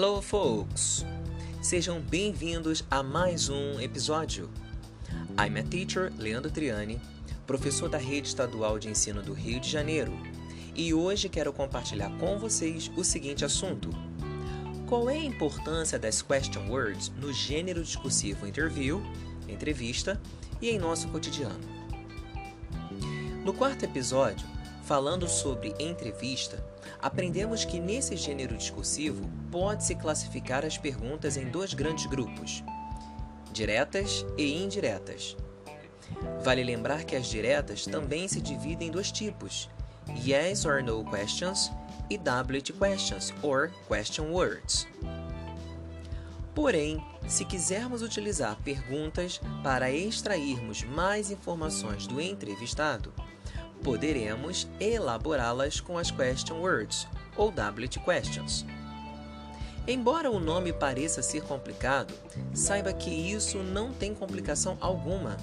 Hello, folks! Sejam bem-vindos a mais um episódio. I'm a teacher, Leandro Triani, professor da Rede Estadual de Ensino do Rio de Janeiro, e hoje quero compartilhar com vocês o seguinte assunto: Qual é a importância das question words no gênero discursivo interview, entrevista e em nosso cotidiano? No quarto episódio, falando sobre entrevista, aprendemos que nesse gênero discursivo pode-se classificar as perguntas em dois grandes grupos: diretas e indiretas. Vale lembrar que as diretas também se dividem em dois tipos: yes or no questions e WH questions or question words. Porém, se quisermos utilizar perguntas para extrairmos mais informações do entrevistado, poderemos elaborá-las com as question words ou WH questions. Embora o nome pareça ser complicado, saiba que isso não tem complicação alguma.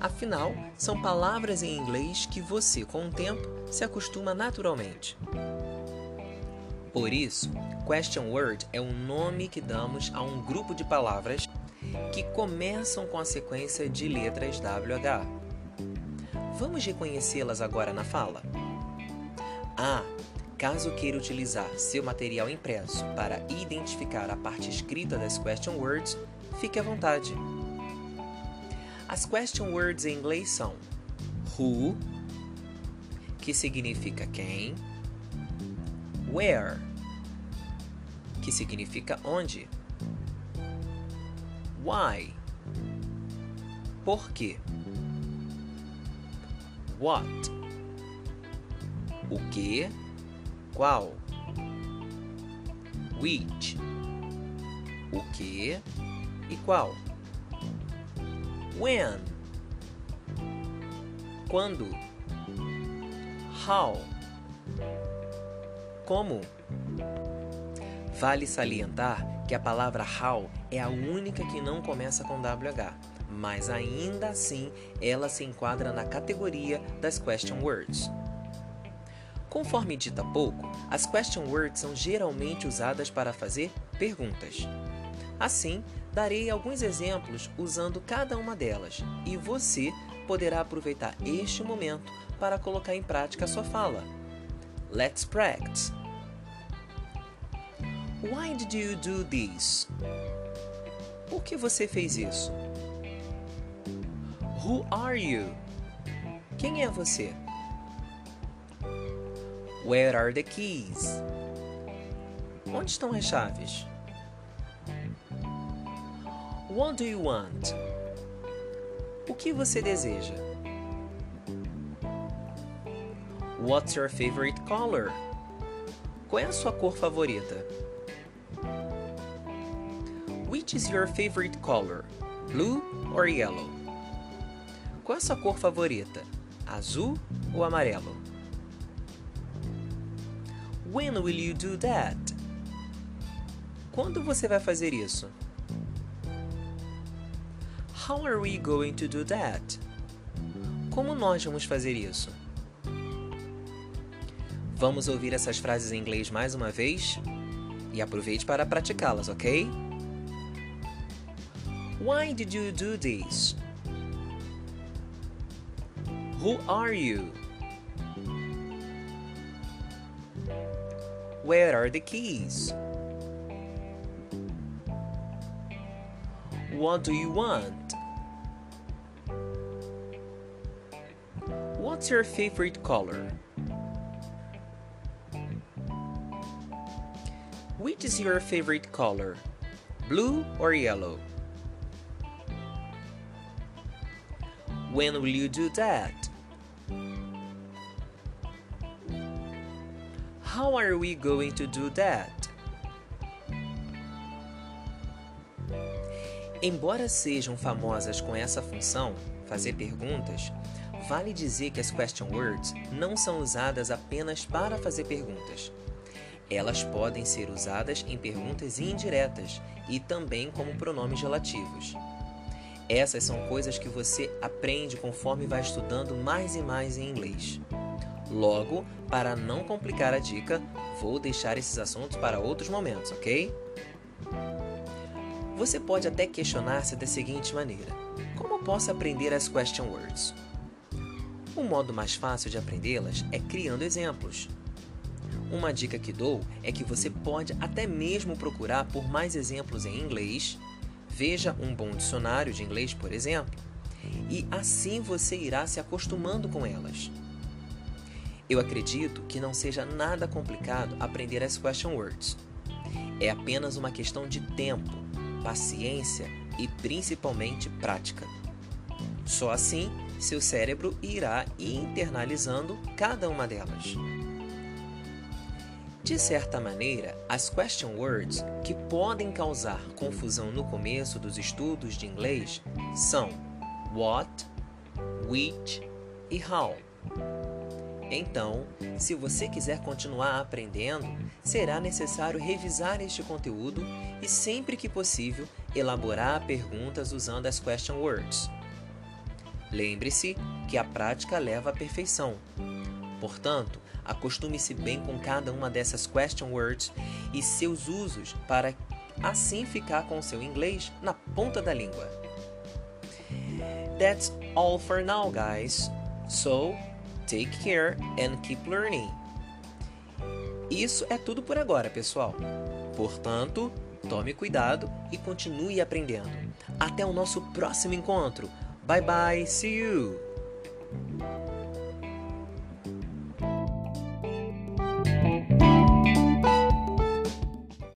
Afinal, são palavras em inglês que você, com o tempo, se acostuma naturalmente. Por isso, question word é o nome que damos a um grupo de palavras que começam com a sequência de letras WH. Vamos reconhecê-las agora na fala. A. Caso queira utilizar seu material impresso para identificar a parte escrita das question words, fique à vontade. As question words em inglês são who, que significa quem, where, que significa onde, why, por quê, what, o que, qual, which, o que e qual, when, quando, how, como. Vale salientar que a palavra how é a única que não começa com WH, mas ainda assim ela se enquadra na categoria das question words. Conforme dito há pouco, as question words são geralmente usadas para fazer perguntas. Assim, darei alguns exemplos usando cada uma delas e você poderá aproveitar este momento para colocar em prática a sua fala. Let's practice. Why did you do this? Por que você fez isso? Who are you? Quem é você? Where are the keys? Onde estão as chaves? What do you want? O que você deseja? What's your favorite color? Qual é a sua cor favorita? Which is your favorite color? Blue or yellow? Qual é a sua cor favorita? Azul ou amarelo? When will you do that? Quando você vai fazer isso? How are we going to do that? Como nós vamos fazer isso? Vamos ouvir essas frases em inglês mais uma vez? E aproveite para praticá-las, ok? Why did you do this? Who are you? Where are the keys? What do you want? What's your favorite color? Which is your favorite color? Blue or yellow? When will you do that? How are we going to do that? Embora sejam famosas com essa função, fazer perguntas, vale dizer que as question words não são usadas apenas para fazer perguntas. Elas podem ser usadas em perguntas indiretas e também como pronomes relativos. Essas são coisas que você aprende conforme vai estudando mais e mais em inglês. Logo, para não complicar a dica, vou deixar esses assuntos para outros momentos, ok? Você pode até questionar-se da seguinte maneira: Como posso aprender as question words? O modo mais fácil de aprendê-las é criando exemplos. Uma dica que dou é que você pode até mesmo procurar por mais exemplos em inglês, veja um bom dicionário de inglês, por exemplo, e assim você irá se acostumando com elas. Eu acredito que não seja nada complicado aprender as question words. É apenas uma questão de tempo, paciência e principalmente prática. Só assim seu cérebro irá internalizando cada uma delas. De certa maneira, as question words que podem causar confusão no começo dos estudos de inglês são what, which e how. Então, se você quiser continuar aprendendo, será necessário revisar este conteúdo e, sempre que possível, elaborar perguntas usando as question words. Lembre-se que a prática leva à perfeição. Portanto, acostume-se bem com cada uma dessas question words e seus usos para assim ficar com seu inglês na ponta da língua. That's all for now, guys. So, Take care and keep learning. Isso é tudo por agora, pessoal. Portanto, tome cuidado e continue aprendendo. Até o nosso próximo encontro. Bye bye, see you!